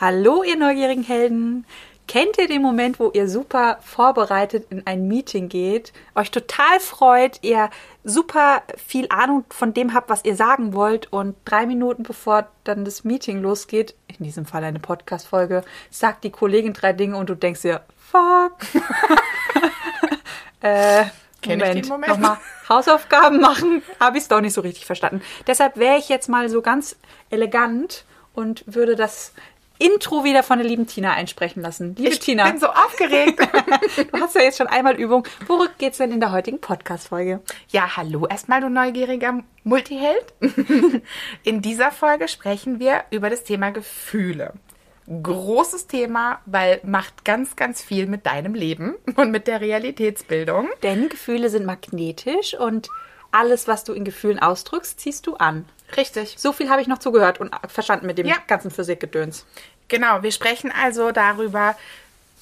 Hallo, ihr neugierigen Helden! Kennt ihr den Moment, wo ihr super vorbereitet in ein Meeting geht, euch total freut, ihr super viel Ahnung von dem habt, was ihr sagen wollt und drei Minuten bevor dann das Meeting losgeht, in diesem Fall eine Podcast-Folge, sagt die Kollegin drei Dinge und du denkst dir, fuck. äh, Kenn Moment, den Moment? nochmal Hausaufgaben machen, habe ich es doch nicht so richtig verstanden. Deshalb wäre ich jetzt mal so ganz elegant und würde das Intro wieder von der lieben Tina einsprechen lassen. Liebe Ich Tina, bin so aufgeregt. du hast ja jetzt schon einmal Übung. Worum geht's denn in der heutigen Podcast-Folge? ja, hallo erstmal, du neugieriger Multiheld. In dieser Folge sprechen wir über das Thema Gefühle. Großes Thema, weil macht ganz, ganz viel mit deinem Leben und mit der Realitätsbildung. Denn Gefühle sind magnetisch und alles, was du in Gefühlen ausdrückst, ziehst du an. Richtig. So viel habe ich noch zugehört und verstanden mit dem Ja. ganzen Physikgedöns. Genau, wir sprechen also darüber,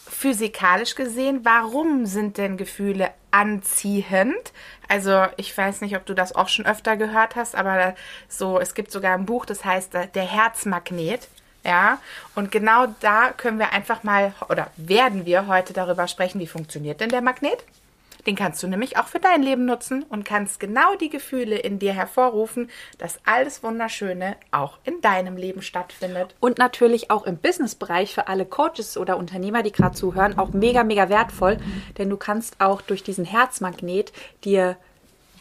physikalisch gesehen, warum sind denn Gefühle anziehend? Also ich weiß nicht, ob du das auch schon öfter gehört hast, aber so, es gibt sogar ein Buch, das heißt äh, Der Herzmagnet. Ja, und genau da können wir einfach mal oder werden wir heute darüber sprechen, wie funktioniert denn der Magnet? Den kannst du nämlich auch für dein Leben nutzen und kannst genau die Gefühle in dir hervorrufen, dass alles Wunderschöne auch in deinem Leben stattfindet. Und natürlich auch im Businessbereich für alle Coaches oder Unternehmer, die gerade zuhören, auch mega, mega wertvoll. Denn du kannst auch durch diesen Herzmagnet dir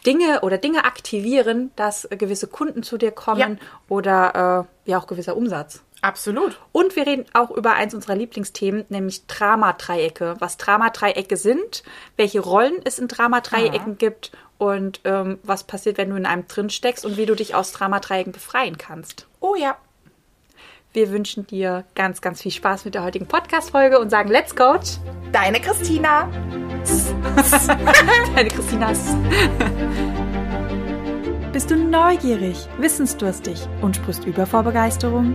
Dinge oder Dinge aktivieren, dass gewisse Kunden zu dir kommen oder äh, ja auch gewisser Umsatz. Absolut. Und wir reden auch über eins unserer Lieblingsthemen, nämlich Dramadreiecke. Was Dramadreiecke sind, welche Rollen es in Dramadreiecken gibt und ähm, was passiert, wenn du in einem drin steckst und wie du dich aus Dramadreiecken befreien kannst. Oh ja. Wir wünschen dir ganz, ganz viel Spaß mit der heutigen Podcast-Folge und sagen Let's Coach! Deine Christina. Deine Christinas. Bist du neugierig, wissensdurstig und sprichst über vor Begeisterung?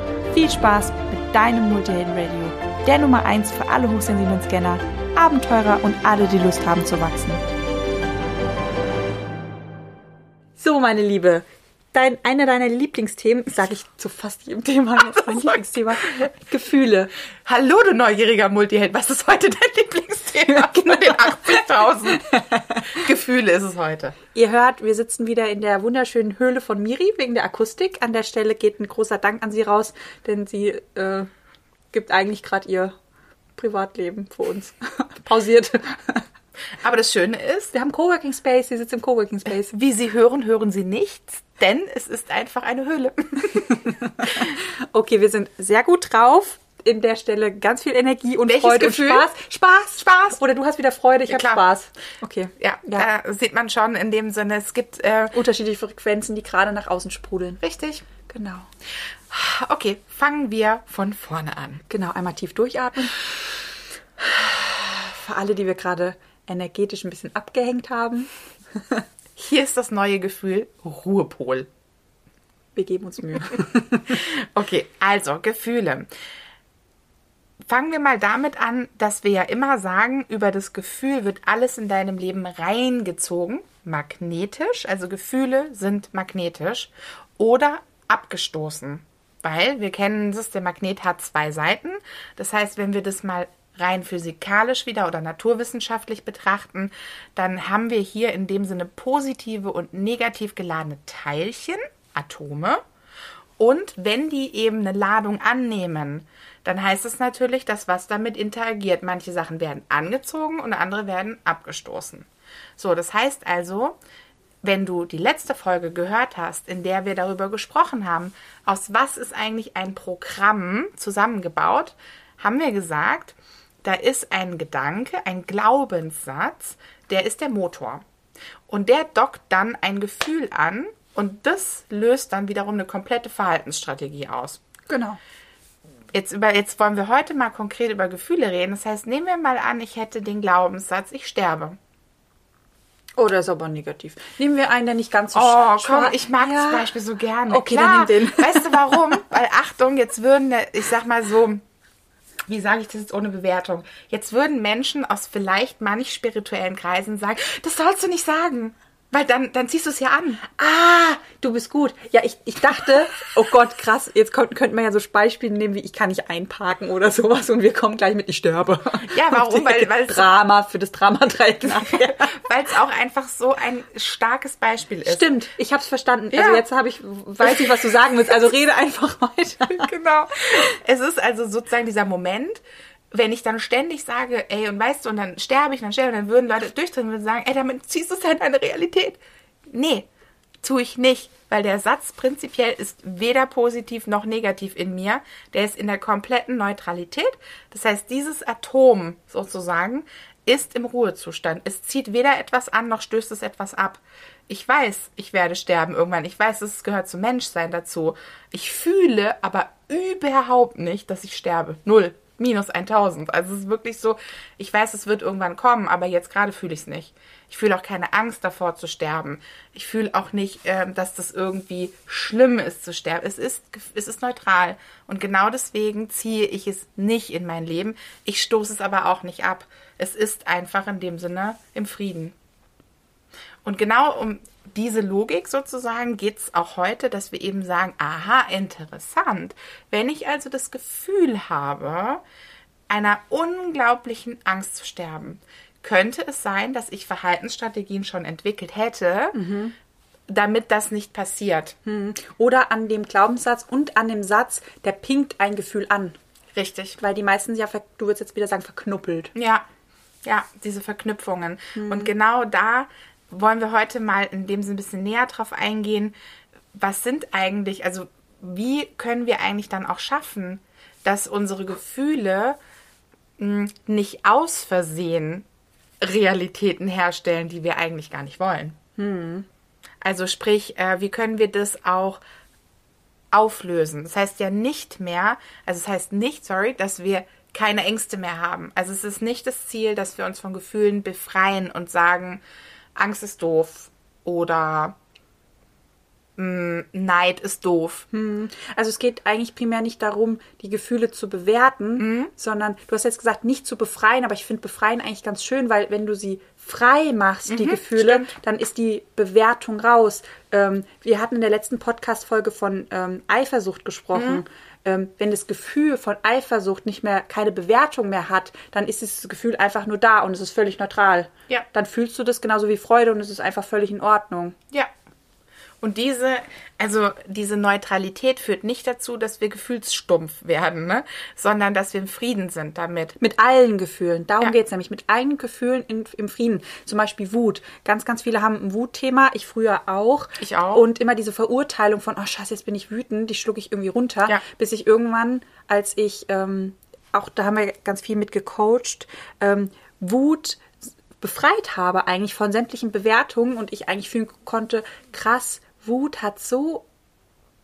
Viel Spaß mit deinem Multihelden Radio, der Nummer 1 für alle hochsensiblen Scanner, Abenteurer und alle, die Lust haben zu wachsen. So, meine Liebe, dein, einer deiner Lieblingsthemen, sage ich zu fast jedem Thema jetzt mein Lieblingsthema, Gefühle. Hallo, du neugieriger Multiheld. Was ist heute dein Lieblingsthema von den 80.000? Gefühle ist es heute. Ihr hört, wir sitzen wieder in der wunderschönen Höhle von Miri wegen der Akustik. An der Stelle geht ein großer Dank an sie raus, denn sie äh, gibt eigentlich gerade ihr Privatleben für uns. Pausiert. Aber das Schöne ist, Wir haben Coworking Space, sie sitzt im Coworking Space. wie Sie hören, hören Sie nichts, denn es ist einfach eine Höhle. Okay, wir sind sehr gut drauf. In der Stelle ganz viel Energie und Welches Freude Gefühl? und Spaß. Spaß, Spaß. Oder du hast wieder Freude, ich Ja, habe. Spaß. Okay. Ja, da sieht man schon in dem Sinne, es gibt äh, Unterschiedliche Frequenzen, die gerade nach außen sprudeln. richtig. Genau. Okay, fangen wir von vorne an. Genau, einmal tief durchatmen. Für alle, die wir gerade energetisch ein bisschen abgehängt haben, Hier ist das neue Gefühl Ruhepol. wir geben uns Mühe. Okay, also Gefühle. Fangen wir mal damit an, dass wir ja immer sagen, über das Gefühl wird alles in deinem Leben reingezogen, magnetisch, also Gefühle sind magnetisch oder abgestoßen. Weil wir kennen es, der Magnet hat zwei Seiten. Das heißt, wenn wir das mal rein physikalisch wieder oder naturwissenschaftlich betrachten, dann haben wir hier in dem Sinne positive und negativ geladene Teilchen, Atome. Und wenn die eben eine Ladung annehmen, dann heißt es natürlich, dass was damit interagiert. Manche Sachen werden angezogen und andere werden abgestoßen. So, das heißt also, wenn du die letzte Folge gehört hast, in der wir darüber gesprochen haben, aus was ist eigentlich ein Programm zusammengebaut, haben wir gesagt, da ist ein Gedanke, ein Glaubenssatz, der ist der Motor. Und der dockt dann ein Gefühl an und das löst dann wiederum eine komplette Verhaltensstrategie aus. Genau. jetzt, über, jetzt wollen wir heute mal konkret über Gefühle reden. Das heißt, nehmen wir mal an, ich hätte den Glaubenssatz, ich sterbe. Oh, der ist aber negativ. Nehmen wir einen, der nicht ganz so Oh, komm, ich mag Ja. zum Beispiel so gerne. Okay, Klar. dann nimm den. Weißt du warum? Weil, Achtung, jetzt würden, ich sag mal so, wie sage ich das jetzt ohne Bewertung? Jetzt würden Menschen aus vielleicht manch spirituellen Kreisen sagen, das sollst du nicht sagen. Weil dann, dann ziehst du es ja an. Ah, du bist gut. Ja, ich, ich dachte, oh Gott, krass, jetzt könnten könnte man ja so Beispiele nehmen, wie ich kann nicht einparken oder sowas und wir kommen gleich mit ich sterbe. Ja, warum? Weil- weil Drama für das Dramadreieck nachher. Weil es auch einfach so ein starkes Beispiel ist. Stimmt, ich hab's verstanden. Ja. Also jetzt habe ich, weiß ich, was du sagen willst. Also rede einfach weiter. genau. Es ist also sozusagen dieser Moment, wenn ich dann ständig sage, ey, und weißt du, und dann sterbe ich, dann sterbe ich, dann würden Leute durchdrehen und sagen, ey, damit ziehst du es halt in deine Realität. Nee, tue ich nicht, weil der Satz prinzipiell ist weder positiv noch negativ in mir. Der ist in der kompletten Neutralität. Das heißt, dieses Atom sozusagen ist im Ruhezustand. Es zieht weder etwas an, noch stößt es etwas ab. Ich weiß, ich werde sterben irgendwann. Ich weiß, es gehört zum Menschsein dazu. Ich fühle aber überhaupt nicht, dass ich sterbe. Null. Minus 1000. Also es ist wirklich so, ich weiß, es wird irgendwann kommen, aber jetzt gerade fühle ich es nicht. Ich fühle auch keine Angst davor zu sterben. Ich fühle auch nicht, ähm, dass das irgendwie schlimm ist zu sterben. Es ist, es ist neutral. Und genau deswegen ziehe ich es nicht in mein Leben. Ich stoße es aber auch nicht ab. Es ist einfach in dem Sinne im Frieden. Und genau um diese Logik sozusagen geht es auch heute, dass wir eben sagen, aha, interessant. Wenn ich also das Gefühl habe, einer unglaublichen Angst zu sterben, könnte es sein, dass ich Verhaltensstrategien schon entwickelt hätte, damit das nicht passiert. Oder an dem Glaubenssatz und an dem Satz, der pinkt ein Gefühl an. Richtig. Weil die meisten ja, du würdest jetzt wieder sagen, verknuppelt. Ja, ja, diese Verknüpfungen. Und genau da wollen wir heute mal in dem Sinne ein bisschen näher drauf eingehen. Was sind eigentlich, also wie können wir eigentlich dann auch schaffen, dass unsere Gefühle mh, nicht aus Versehen Realitäten herstellen, die wir eigentlich gar nicht wollen? Also sprich, äh, wie können wir das auch auflösen. Das heißt ja nicht mehr, also es heißt nicht, sorry, dass wir keine Ängste mehr haben. Also es ist nicht das Ziel, dass wir uns von Gefühlen befreien und sagen, Angst ist doof oder mh, Neid ist doof. Also es geht eigentlich primär nicht darum, die Gefühle zu bewerten, Mhm. sondern du hast jetzt gesagt, nicht zu befreien, aber ich finde befreien eigentlich ganz schön, weil wenn du sie frei machst, die Gefühle, Mhm, stimmt. dann ist die Bewertung raus. Ähm, wir hatten in der letzten Podcast-Folge von ähm, Eifersucht gesprochen. Mhm. Ähm, wenn das Gefühl von Eifersucht nicht mehr keine Bewertung mehr hat, dann ist dieses Gefühl einfach nur da und es ist völlig neutral. Ja. Dann fühlst du das genauso wie Freude und es ist einfach völlig in Ordnung. Ja. Und diese, also diese Neutralität führt nicht dazu, dass wir gefühlsstumpf werden, ne? sondern dass wir im Frieden sind damit. Mit allen Gefühlen. Darum Ja. geht's nämlich. Mit allen Gefühlen in, im Frieden. Zum Beispiel Wut. Ganz, ganz viele haben ein Wutthema. Ich früher auch. Ich auch. Und immer diese Verurteilung von, oh scheiße, jetzt bin ich wütend, die schlucke ich irgendwie runter. Ja. Bis ich irgendwann, als ich, ähm, auch da haben wir ganz viel mit gecoacht, ähm, Wut befreit habe eigentlich von sämtlichen Bewertungen und ich eigentlich fühlen konnte, krass, Wut hat so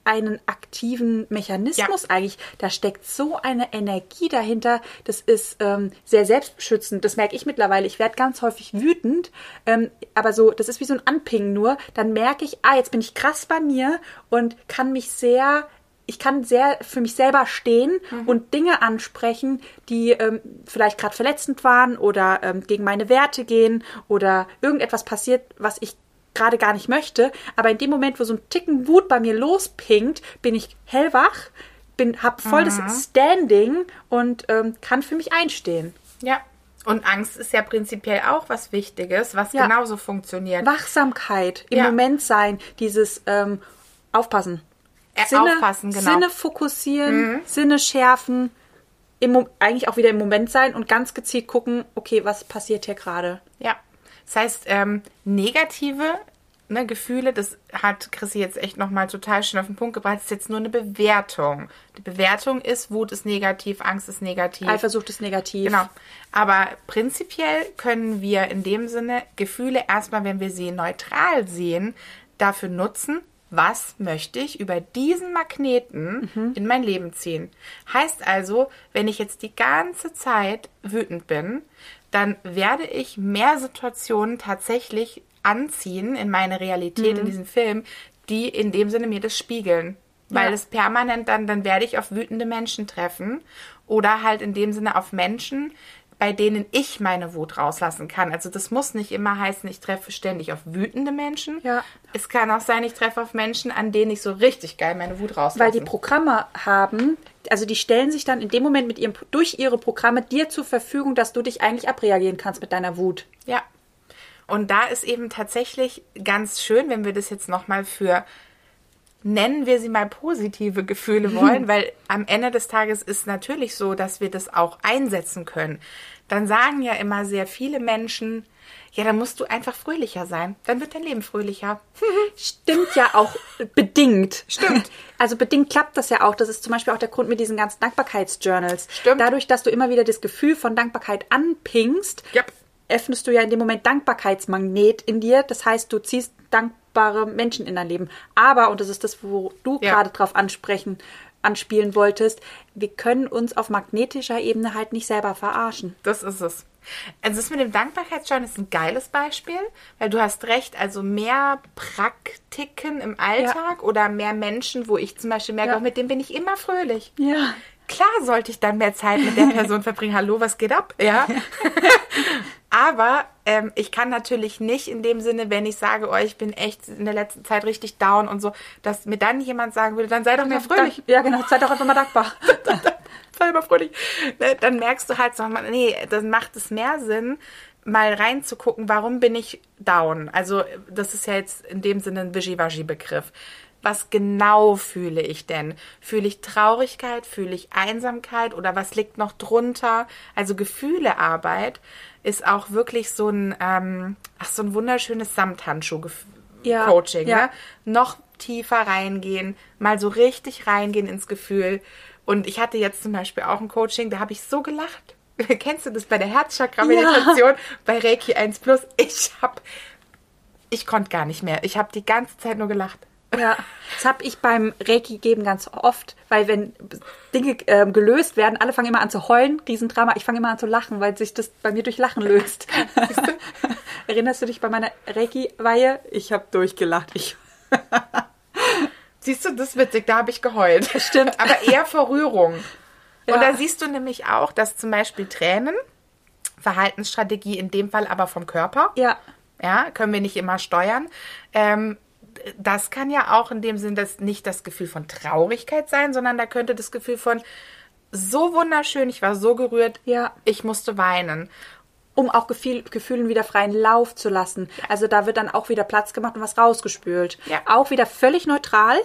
einen aktiven Mechanismus eigentlich. Da steckt so eine Energie dahinter. Das ist ähm, sehr selbstbeschützend. Das merke ich mittlerweile. Ich werde ganz häufig wütend, ähm, aber so, das ist wie so ein Anpingen nur. Dann merke ich, ah, jetzt bin ich krass bei mir und kann mich sehr ich kann sehr für mich selber stehen und Dinge ansprechen, die ähm, vielleicht gerade verletzend waren oder ähm, gegen meine Werte gehen oder irgendetwas passiert, was ich gerade gar nicht möchte. Aber in dem Moment, wo so ein Ticken Wut bei mir lospinkt, bin ich hellwach, bin, hab voll das Standing und ähm, kann für mich einstehen. Ja. Und Angst ist ja prinzipiell auch was Wichtiges, was Ja. genauso funktioniert. Wachsamkeit, im Ja. Moment sein, dieses ähm, Aufpassen. Äh, aufpassen, genau. Mhm. Sinne fokussieren, Sinne schärfen, im, eigentlich auch wieder im Moment sein und ganz gezielt gucken, okay, was passiert hier gerade? Das heißt, ähm, negative ne, Gefühle, das hat Chrissy jetzt echt nochmal total schön auf den Punkt gebracht, das ist jetzt nur eine Bewertung. Die Bewertung ist, Wut ist negativ, Angst ist negativ. Eifersucht ist negativ. Genau. Aber prinzipiell können wir in dem Sinne Gefühle erstmal, wenn wir sie neutral sehen, dafür nutzen, was möchte ich über diesen Magneten Mhm. in mein Leben ziehen. Heißt also, wenn ich jetzt die ganze Zeit wütend bin, dann werde ich mehr Situationen tatsächlich anziehen in meine Realität, Mhm. in diesen Film, die in dem Sinne mir das spiegeln. Weil Ja. es permanent dann, dann werde ich auf wütende Menschen treffen oder halt in dem Sinne auf Menschen, bei denen ich meine Wut rauslassen kann. Also das muss nicht immer heißen, ich treffe ständig auf wütende Menschen. Ja. Es kann auch sein, ich treffe auf Menschen, an denen ich so richtig geil meine Wut rauslasse. Weil die Programme haben, also die stellen sich dann in dem Moment mit ihrem, durch ihre Programme dir zur Verfügung, dass du dich eigentlich abreagieren kannst mit deiner Wut. Ja. Und da ist eben tatsächlich ganz schön, wenn wir das jetzt nochmal für, nennen wir sie mal positive Gefühle wollen, weil am Ende des Tages ist natürlich so, dass wir das auch einsetzen können. Dann sagen ja immer sehr viele Menschen, ja, dann musst du einfach fröhlicher sein. Dann wird dein Leben fröhlicher. Stimmt ja auch bedingt. Stimmt. Also bedingt klappt das ja auch. Das ist zum Beispiel auch der Grund mit diesen ganzen Dankbarkeitsjournals. Stimmt. Dadurch, dass du immer wieder das Gefühl von Dankbarkeit anpingst, Yep. öffnest du ja in dem Moment Dankbarkeitsmagnet in dir. Das heißt, du ziehst dankbare Menschen in dein Leben. Aber, und das ist das, wo du Ja. gerade drauf ansprechen, anspielen wolltest, wir können uns auf magnetischer Ebene halt nicht selber verarschen. Das ist es. Also das mit dem Dankbarkeitsjournal ist ein geiles Beispiel, weil du hast recht, also mehr Praktiken im Alltag oder mehr Menschen, wo ich zum Beispiel merke, Ja. auch mit dem bin ich immer fröhlich. Ja. Klar sollte ich dann mehr Zeit mit der Person verbringen. Hallo, was geht ab? Ja. Aber ähm, ich kann natürlich nicht in dem Sinne, wenn ich sage, oh, ich bin echt in der letzten Zeit richtig down und so, dass mir dann jemand sagen würde, dann sei doch mehr fröhlich. Ja, genau. Seid doch einfach mal dankbar. sei mal fröhlich. Ne, Dann merkst du halt so, nee, dann macht es mehr Sinn, mal reinzugucken, warum bin ich down? Also, das ist ja jetzt in dem Sinne ein Wischiwaschi-Begriff. Was genau fühle ich denn? Fühle ich Traurigkeit? Fühle ich Einsamkeit? Oder was liegt noch drunter? Also Gefühlearbeit ist auch wirklich so ein, ähm, ach, so ein wunderschönes Samthandschuh-Coaching. Ja, ja. Ne? Noch tiefer reingehen, mal so richtig reingehen ins Gefühl. Und ich hatte jetzt zum Beispiel auch ein Coaching, da habe ich so gelacht. Kennst du das bei der Herzchakra-Meditation, bei Reiki 1 Plus? Ich hab, ich konnte gar nicht mehr. Ich habe die ganze Zeit nur gelacht. Ja, das habe ich beim Reiki geben ganz oft, weil wenn Dinge ähm, gelöst werden, alle fangen immer an zu heulen, Riesendrama. Ich fange immer an zu lachen, weil sich das bei mir durch Lachen löst. Erinnerst du dich bei meiner Reiki-Weihe? Ich habe durchgelacht. Ich Siehst du, das ist witzig, da habe ich geheult. Stimmt. Aber eher vor Rührung. Ja. Und da siehst du nämlich auch, dass zum Beispiel Tränen, Verhaltensstrategie in dem Fall aber vom Körper, ja, ja, können wir nicht immer steuern. Ähm, das kann ja auch in dem Sinn das nicht das Gefühl von Traurigkeit sein, sondern da könnte das Gefühl von so wunderschön, ich war so gerührt, Ja. ich musste weinen. um auch Gefühl, Gefühlen wieder freien Lauf zu lassen. Also da wird dann auch wieder Platz gemacht und was rausgespült. Ja. Auch wieder völlig neutral.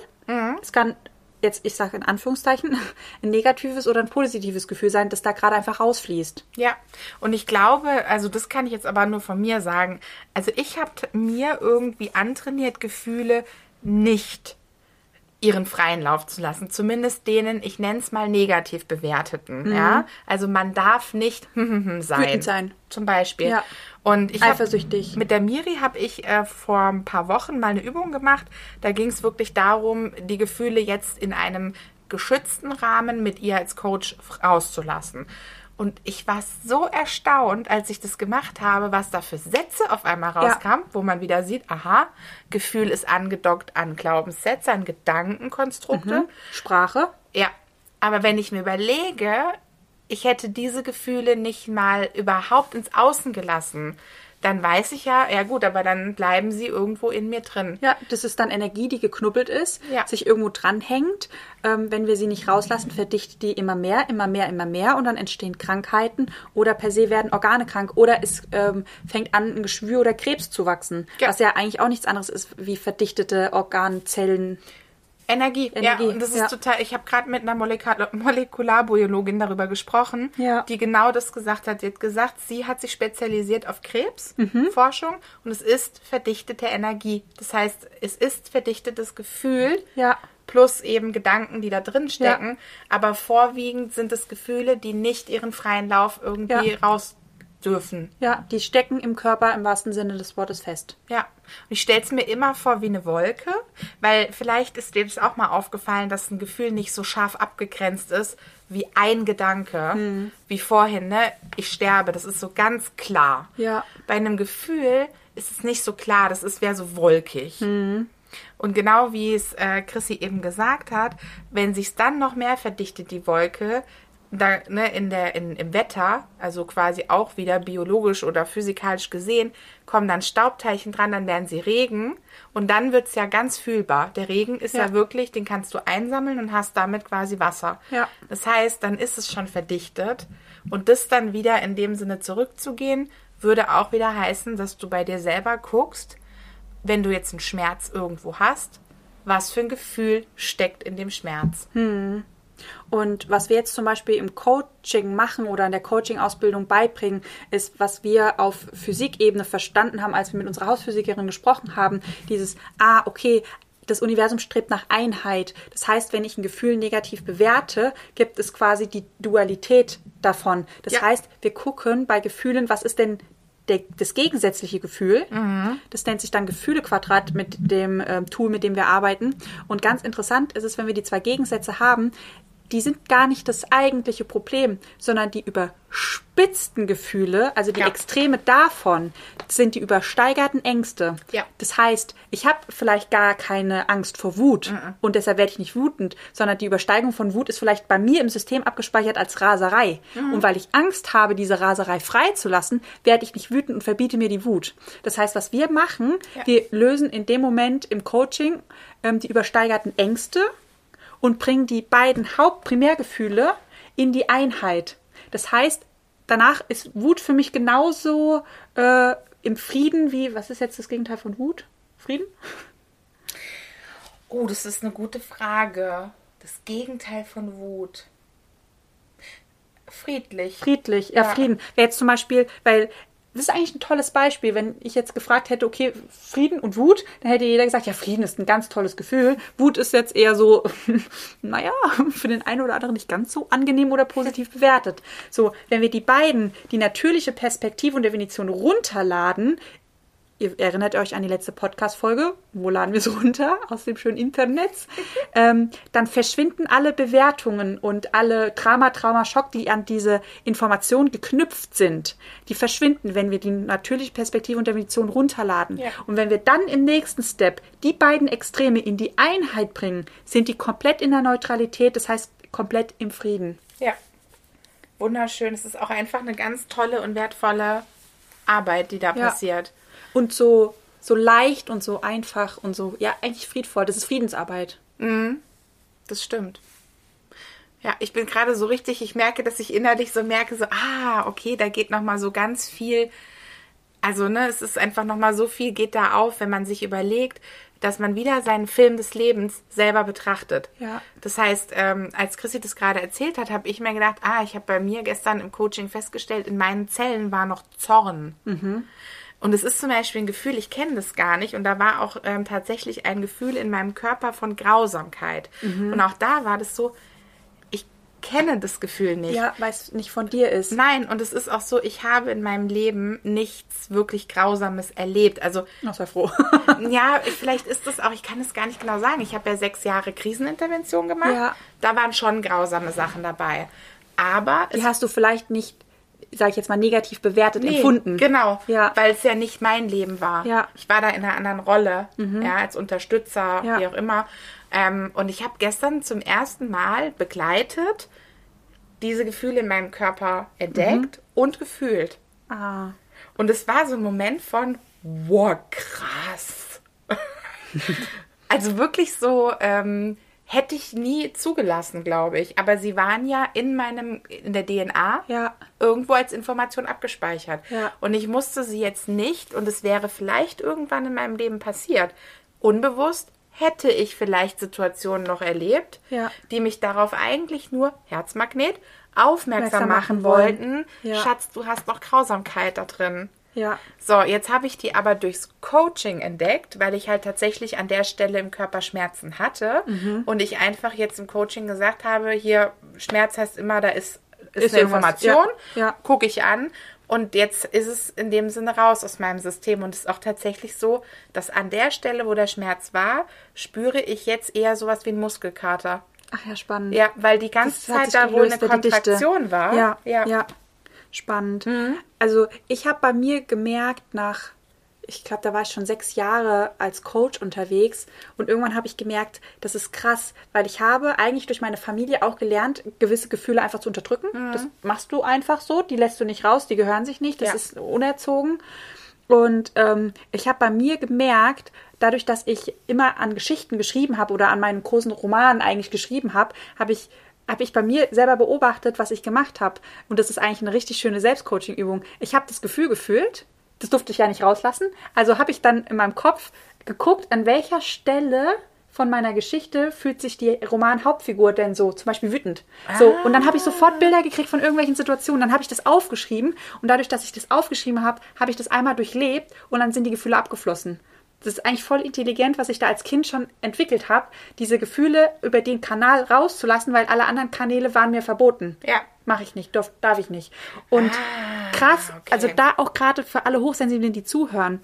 Es kann jetzt, ich sage in Anführungszeichen, ein negatives oder ein positives Gefühl sein, das da gerade einfach rausfließt. Ja, und ich glaube, also das kann ich jetzt aber nur von mir sagen. Also ich habe mir irgendwie antrainiert, Gefühle nicht ihren freien Lauf zu lassen. Zumindest denen, ich nenne es mal negativ bewerteten. Ja, also man darf nicht sein. Sein. Zum Beispiel. Ja. Und ich hab- Eifersüchtig. mit der Miri habe ich äh, vor ein paar Wochen mal eine Übung gemacht. Da ging es wirklich darum, die Gefühle jetzt in einem geschützten Rahmen mit ihr als Coach rauszulassen. Und ich war so erstaunt, als ich das gemacht habe, was da für Sätze auf einmal rauskam, wo man wieder sieht, aha, Gefühl ist angedockt an Glaubenssätze, an Gedankenkonstrukte. Sprache. Ja, aber wenn ich mir überlege, ich hätte diese Gefühle nicht mal überhaupt ins Außen gelassen, dann weiß ich ja, ja gut, aber dann bleiben sie irgendwo in mir drin. Ja, das ist dann Energie, die geknubbelt ist, Ja. sich irgendwo dranhängt. Ähm, wenn wir sie nicht rauslassen, verdichtet die immer mehr, immer mehr, immer mehr und dann entstehen Krankheiten oder per se werden Organe krank oder es ähm, fängt an, ein Geschwür oder Krebs zu wachsen, Ja. was ja eigentlich auch nichts anderes ist wie verdichtete Organzellen. Energie. Energie, Ja, und das ist ja. total, ich habe gerade mit einer Molekula Molekularbiologin darüber gesprochen, Ja. die genau das gesagt hat. Sie hat gesagt, sie hat sich spezialisiert auf Mhm. Krebsforschung und es ist verdichtete Energie. Das heißt, es ist verdichtetes Gefühl Ja. plus eben Gedanken, die da drin stecken. Aber vorwiegend sind es Gefühle, die nicht ihren freien Lauf irgendwie Ja. raus dürfen. Ja, die stecken im Körper im wahrsten Sinne des Wortes fest. Ja, und ich stelle es mir immer vor wie eine Wolke, weil vielleicht ist dir das auch mal aufgefallen, dass ein Gefühl nicht so scharf abgegrenzt ist wie ein Gedanke, wie vorhin, ne? Ich sterbe, das ist so ganz klar. Ja. Bei einem Gefühl ist es nicht so klar, das ist wäre so wolkig. Und genau wie es äh, Chrissy eben gesagt hat, wenn sich dann noch mehr verdichtet, die Wolke, da, ne, in der, in, im Wetter, also quasi auch wieder biologisch oder physikalisch gesehen, kommen dann Staubteilchen dran, dann werden sie Regen und dann wird's ja ganz fühlbar. Der Regen ist ja. Ja. wirklich, den kannst du einsammeln und hast damit quasi Wasser. Ja. Das heißt, dann ist es schon verdichtet und das dann wieder in dem Sinne zurückzugehen, würde auch wieder heißen, dass du bei dir selber guckst, wenn du jetzt einen Schmerz irgendwo hast, was für ein Gefühl steckt in dem Schmerz. Und was wir jetzt zum Beispiel im Coaching machen oder in der Coaching-Ausbildung beibringen, ist, was wir auf Physikebene verstanden haben, als wir mit unserer Hausphysikerin gesprochen haben, dieses, ah, okay, das Universum strebt nach Einheit. Das heißt, wenn ich ein Gefühl negativ bewerte, gibt es quasi die Dualität davon. Das Ja. heißt, wir gucken bei Gefühlen, was ist denn der, das gegensätzliche Gefühl. Das nennt sich dann Gefühlequadrat mit dem ähm, Tool, mit dem wir arbeiten. Und ganz interessant ist es, wenn wir die zwei Gegensätze haben, die sind gar nicht das eigentliche Problem, sondern die überspitzten Gefühle, also die Ja. Extreme davon, sind die übersteigerten Ängste. Ja. Das heißt, ich habe vielleicht gar keine Angst vor Wut und deshalb werde ich nicht wütend, sondern die Übersteigung von Wut ist vielleicht bei mir im System abgespeichert als Raserei. Und weil ich Angst habe, diese Raserei freizulassen, werde ich nicht wütend und verbiete mir die Wut. Das heißt, was wir machen, Ja. wir lösen in dem Moment im Coaching ähm, die übersteigerten Ängste und bringen die beiden Hauptprimärgefühle in die Einheit. Das heißt, danach ist Wut für mich genauso äh, im Frieden wie, was ist jetzt das Gegenteil von Wut? Frieden? Oh, das ist eine gute Frage. Das Gegenteil von Wut. Friedlich. Friedlich, ja, Ja. Frieden. Wäre jetzt zum Beispiel, weil das ist eigentlich ein tolles Beispiel. Wenn ich jetzt gefragt hätte, okay, Frieden und Wut, dann hätte jeder gesagt, ja, Frieden ist ein ganz tolles Gefühl. Wut ist jetzt eher so, naja, für den einen oder anderen nicht ganz so angenehm oder positiv bewertet. So, wenn wir die beiden, die natürliche Perspektive und Definition runterladen, Ihr erinnert euch an die letzte Podcast-Folge. Wo laden wir es runter? Aus dem schönen Internet. ähm, dann verschwinden alle Bewertungen und alle Drama, Trauma, Schock, die an diese Information geknüpft sind. Die verschwinden, wenn wir die natürliche Perspektive und Definition runterladen. Ja. Und wenn wir dann im nächsten Step die beiden Extreme in die Einheit bringen, sind die komplett in der Neutralität, das heißt komplett im Frieden. Ja. Wunderschön. Es ist auch einfach eine ganz tolle und wertvolle Arbeit, die da Ja. passiert. Und so, so leicht und so einfach und so, ja, eigentlich friedvoll. Das ist Friedensarbeit. Das stimmt. Ja, ich bin gerade so richtig, ich merke, dass ich innerlich so merke, so, ah, okay, da geht noch mal so ganz viel. Also, ne, es ist einfach noch mal so viel geht da auf, wenn man sich überlegt, dass man wieder seinen Film des Lebens selber betrachtet. Ja. Das heißt, ähm, als Chrissy das gerade erzählt hat, habe ich mir gedacht, ah, ich habe bei mir gestern im Coaching festgestellt, in meinen Zellen war noch Zorn. Und es ist zum Beispiel ein Gefühl, ich kenne das gar nicht. Und da war auch ähm, tatsächlich ein Gefühl in meinem Körper von Grausamkeit. Und auch da war das so, ich kenne das Gefühl nicht. Ja, weil es nicht von dir ist. Nein, und es ist auch so, ich habe in meinem Leben nichts wirklich Grausames erlebt. Also, Ach, sei froh. ja, vielleicht ist das auch, ich kann es gar nicht genau sagen. Ich habe ja sechs Jahre Krisenintervention gemacht. Ja. Da waren schon grausame Sachen dabei. Aber Die hast du vielleicht nicht, sag ich jetzt mal, negativ bewertet, Nee, empfunden. Genau, Ja. weil es ja nicht mein Leben war. Ja. Mhm. Ich war da in einer anderen Rolle, ja, als Unterstützer, Ja. wie auch immer. Ähm, und ich habe gestern zum ersten Mal begleitet diese Gefühle in meinem Körper entdeckt Mhm. und gefühlt. Ah. Und es war so ein Moment von, wow, krass. also wirklich so, ähm, hätte ich nie zugelassen, glaube ich. Aber sie waren ja in meinem, in der DNA Ja. irgendwo als Information abgespeichert. Ja. Und ich musste sie jetzt nicht, und es wäre vielleicht irgendwann in meinem Leben passiert, unbewusst hätte ich vielleicht Situationen noch erlebt, Ja. die mich darauf eigentlich nur Herzmagnet aufmerksam Aufmerksam machen machen wollten. Schatz, du hast noch Grausamkeit da drin. Ja. So, jetzt habe ich die aber durchs Coaching entdeckt, weil ich halt tatsächlich an der Stelle im Körper Schmerzen hatte Mhm. und ich einfach jetzt im Coaching gesagt habe, hier Schmerz heißt immer, da ist, ist, Ist eine Information, ja, ja. gucke ich an Und jetzt ist es in dem Sinne raus aus meinem System. Und es ist auch tatsächlich so, dass an der Stelle, wo der Schmerz war, spüre ich jetzt eher sowas wie einen Muskelkater. Ach ja, spannend. Ja, weil die ganze Das Zeit da wohl eine Kontraktion war. Ja, ja. ja. Spannend. Also ich habe bei mir gemerkt, nach, ich glaube, da war ich schon sechs Jahre als Coach unterwegs und irgendwann habe ich gemerkt, das ist krass, weil ich habe eigentlich durch meine Familie auch gelernt, gewisse Gefühle einfach zu unterdrücken. Das machst du einfach so, die lässt du nicht raus, die gehören sich nicht, das Ja. ist unerzogen. Und ähm, ich habe bei mir gemerkt, dadurch, dass ich immer an Geschichten geschrieben habe oder an meinen großen Romanen eigentlich geschrieben habe, habe ich habe ich bei mir selber beobachtet, was ich gemacht habe. Und das ist eigentlich eine richtig schöne Selbstcoaching-Übung. Ich habe das Gefühl gefühlt, das durfte ich ja nicht rauslassen. Also habe ich dann in meinem Kopf geguckt, an welcher Stelle von meiner Geschichte fühlt sich die Roman-Hauptfigur denn so, zum Beispiel wütend. So, und dann habe ich sofort Bilder gekriegt von irgendwelchen Situationen. Dann habe ich das aufgeschrieben und dadurch, dass ich das aufgeschrieben habe, habe ich das einmal durchlebt und dann sind die Gefühle abgeflossen. Das ist eigentlich voll intelligent, was ich da als Kind schon entwickelt habe, diese Gefühle über den Kanal rauszulassen, weil alle anderen Kanäle waren mir verboten. Ja. Mache ich nicht, darf, darf ich nicht. Und krass, okay. also da auch gerade für alle Hochsensiblen, die zuhören,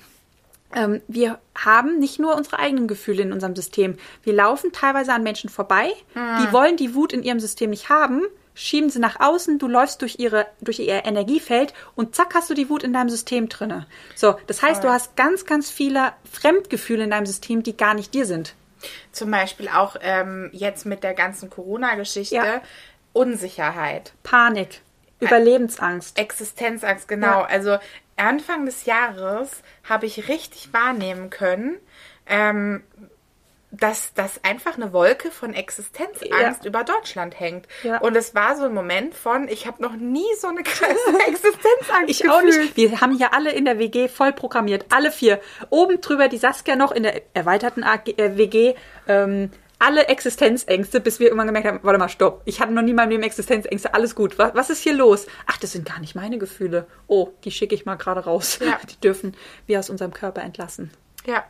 ähm, wir haben nicht nur unsere eigenen Gefühle in unserem System. Wir laufen teilweise an Menschen vorbei, die wollen die Wut in ihrem System nicht haben, schieben sie nach außen, du läufst durch ihre durch ihr Energiefeld und zack hast du die Wut in deinem System drinne. So, das heißt, du hast ganz ganz viele Fremdgefühle in deinem System, die gar nicht dir sind. Zum Beispiel auch ähm, jetzt mit der ganzen Corona-Geschichte. Ja. Unsicherheit. Panik, Überlebensangst. Existenzangst, genau. Ja. Also Anfang des Jahres habe ich richtig wahrnehmen können, ähm, dass, dass einfach eine Wolke von Existenzangst Ja. über Deutschland hängt. Ja. Und es war so ein Moment von, ich habe noch nie so eine krasse Existenzangst Ich auch gefühlt. nicht. Wir haben ja alle in der WG voll programmiert. Alle vier. Oben drüber die Saskia noch in der erweiterten AG, äh, WG. Ähm, alle Existenzängste, bis wir irgendwann gemerkt haben, warte mal, stopp. Ich hatte noch nie in meinem Leben Existenzängste. Alles gut. Was, was ist hier los? Ach, das sind gar nicht meine Gefühle. Oh, die schicke ich mal gerade raus. Ja. Die dürfen wir aus unserem Körper entlassen. Ja.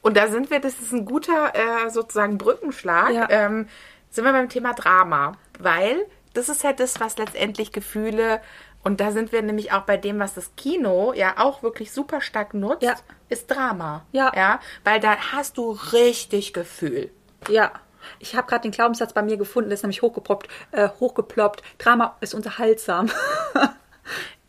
Und da sind wir, das ist ein guter äh, sozusagen Brückenschlag, Ja. ähm, sind wir beim Thema Drama. Weil das ist ja das, was letztendlich Gefühle, und da sind wir nämlich auch bei dem, was das Kino ja auch wirklich super stark nutzt, Ja. ist Drama. Ja. ja. Weil da hast du richtig Gefühl. Ja. Ich habe gerade den Glaubenssatz bei mir gefunden, der ist nämlich hochgeploppt, äh, hochgeploppt. Drama ist unterhaltsam.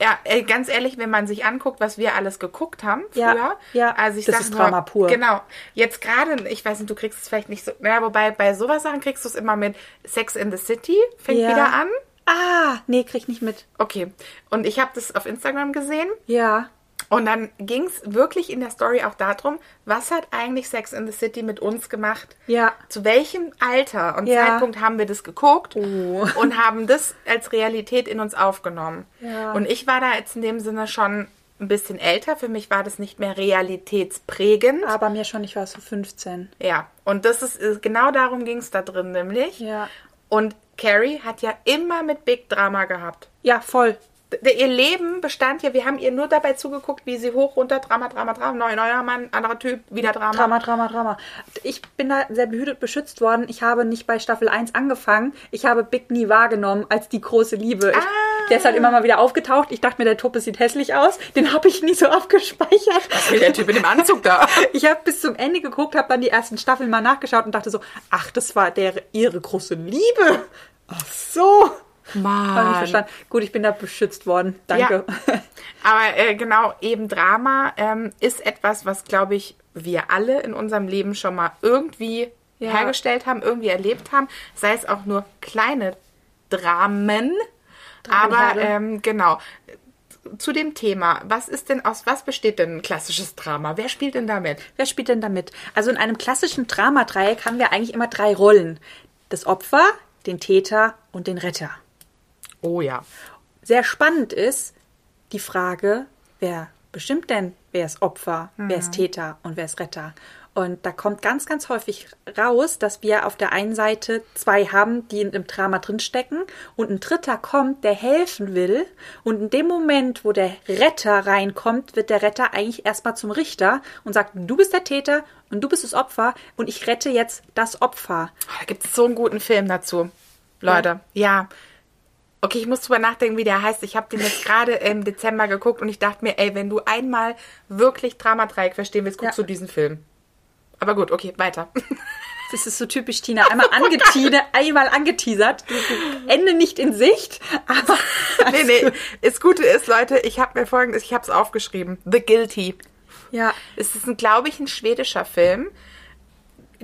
Ja, äh, ganz ehrlich, wenn man sich anguckt, was wir alles geguckt haben Ja, früher. ja, also ich das sag ist Drama pur. Genau. Jetzt gerade, ich weiß nicht, du kriegst es vielleicht nicht so, ja, wobei bei sowas Sachen kriegst du es immer mit Sex in the City, fängt Ja. wieder an. ah, nee, krieg ich nicht mit. Okay. Und ich habe das auf Instagram gesehen. Ja. Und dann ging es wirklich in der Story auch darum, was hat eigentlich Sex in the City mit uns gemacht? Ja. Zu welchem Alter und Ja. Zeitpunkt haben wir das geguckt Oh. und haben das als Realität in uns aufgenommen? Ja. Und ich war da jetzt in dem Sinne schon ein bisschen älter. Für mich war das nicht mehr realitätsprägend. Aber mir schon, ich war so 15. Ja, und das ist ist- genau darum ging es da drin nämlich. Ja. Und Carrie hat ja immer mit Big Drama gehabt. Ja, voll. Ihr Leben bestand ja, wir haben ihr nur dabei zugeguckt, wie sie hoch, runter, Drama, Drama, Drama, neuer, neuer Mann, anderer Typ, wieder Drama. Drama, Drama, Drama. Ich bin da sehr behütet beschützt worden. Ich habe nicht bei Staffel 1 angefangen. Ich habe Big nie wahrgenommen als die große Liebe. Ich, Ah. Der ist halt immer mal wieder aufgetaucht. Ich dachte mir, der Tuppe sieht hässlich aus. Den habe ich nie so abgespeichert. Wie der Typ in dem Anzug da. Ich habe bis zum Ende geguckt, habe dann die ersten Staffeln mal nachgeschaut und dachte so, ach, das war der ihre große Liebe. Ach so. Habe ich Mann. verstanden. Gut, ich bin da beschützt worden. Danke. Aber äh, genau, eben Drama ähm, ist etwas, was, glaube ich, wir alle in unserem Leben schon mal irgendwie Ja. hergestellt haben, irgendwie erlebt haben. Sei es auch nur kleine Dramen. Aber ähm, genau. Zu dem Thema, was ist denn aus was besteht denn ein klassisches Drama? Wer spielt denn damit? Wer spielt denn damit? Also in einem klassischen Dramadreieck haben wir eigentlich immer drei Rollen. Das Opfer, den Täter und den Retter. Oh ja. Sehr spannend ist die Frage, wer bestimmt denn, wer ist Opfer, wer ist Täter und wer ist Retter? Und da kommt ganz, ganz häufig raus, dass wir auf der einen Seite zwei haben, die in einem Drama drinstecken und ein dritter kommt, der helfen will. Und in dem Moment, wo der Retter reinkommt, wird der Retter eigentlich erstmal zum Richter und sagt, du bist der Täter und du bist das Opfer und ich rette jetzt das Opfer. Da gibt es so einen guten Film dazu. Leute, ja. Okay, ich muss drüber nachdenken, wie der heißt. Ich habe den jetzt gerade im Dezember geguckt und ich dachte mir, ey, wenn du einmal wirklich Dramadreieck verstehen willst, guckst Ja. du diesen Film. Aber gut, okay, weiter. Das ist so typisch Tina. Einmal angeteasert, einmal angeteasert. Ende nicht in Sicht, aber nee, nee. Das Gute ist, Leute, ich habe mir folgendes, ich habe es aufgeschrieben. The Guilty. ja, Es ist, glaube ich, ein schwedischer Film.